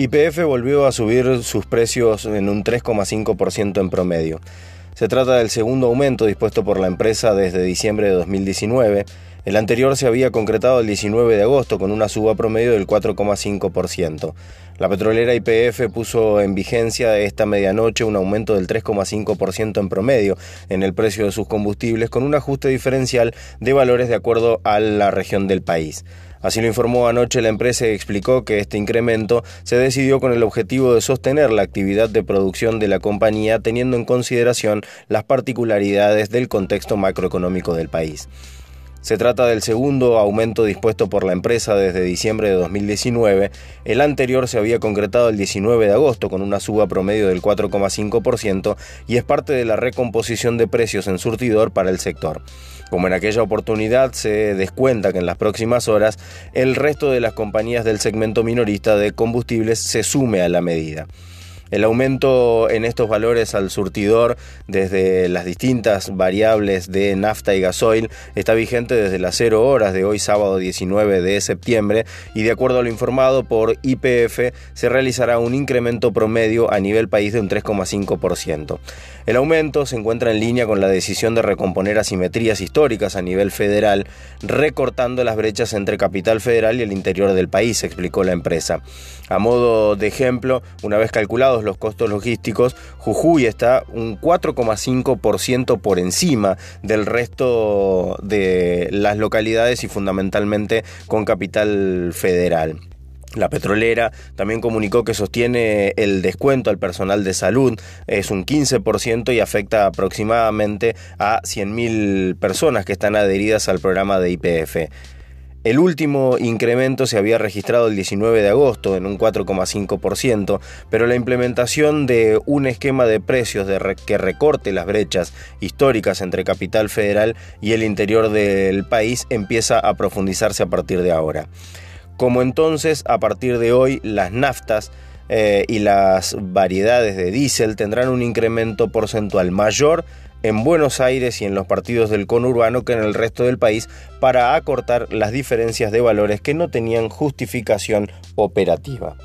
YPF volvió a subir sus precios en un 3,5% en promedio. Se trata del segundo aumento dispuesto por la empresa desde diciembre de 2019. El anterior se había concretado el 19 de agosto con una suba promedio del 4,5%. La petrolera YPF puso en vigencia esta medianoche un aumento del 3,5% en promedio en el precio de sus combustibles con un ajuste diferencial de valores de acuerdo a la región del país. Así lo informó anoche la empresa y explicó que este incremento se decidió con el objetivo de sostener la actividad de producción de la compañía teniendo en consideración las particularidades del contexto macroeconómico del país. Se trata del segundo aumento dispuesto por la empresa desde diciembre de 2019. El anterior se había concretado el 19 de agosto con una suba promedio del 4,5% y es parte de la recomposición de precios en surtidor para el sector. Como en aquella oportunidad se descuenta que en las próximas horas el resto de las compañías del segmento minorista de combustibles se sume a la medida. El aumento en estos valores al surtidor desde las distintas variables de nafta y gasoil está vigente desde las 0 horas de hoy sábado 19 de septiembre y de acuerdo a lo informado por IPF se realizará un incremento promedio a nivel país de un 3,5%. El aumento se encuentra en línea con la decisión de recomponer asimetrías históricas a nivel federal, recortando las brechas entre capital federal y el interior del país, explicó la empresa. A modo de ejemplo, una vez los costos logísticos, Jujuy está un 4,5% por encima del resto de las localidades y fundamentalmente con capital federal. La petrolera también comunicó que sostiene el descuento al personal de salud, es un 15% y afecta aproximadamente a 100.000 personas que están adheridas al programa de IPF. El último incremento se había registrado el 19 de agosto en un 4,5%, pero la implementación de un esquema de precios que recorte las brechas históricas entre Capital Federal y el interior del país empieza a profundizarse a partir de ahora. Como entonces, a partir de hoy, las naftas eh, y las variedades de diésel tendrán un incremento porcentual mayor en Buenos Aires y en los partidos del conurbano que en el resto del país para acortar las diferencias de valores que no tenían justificación operativa.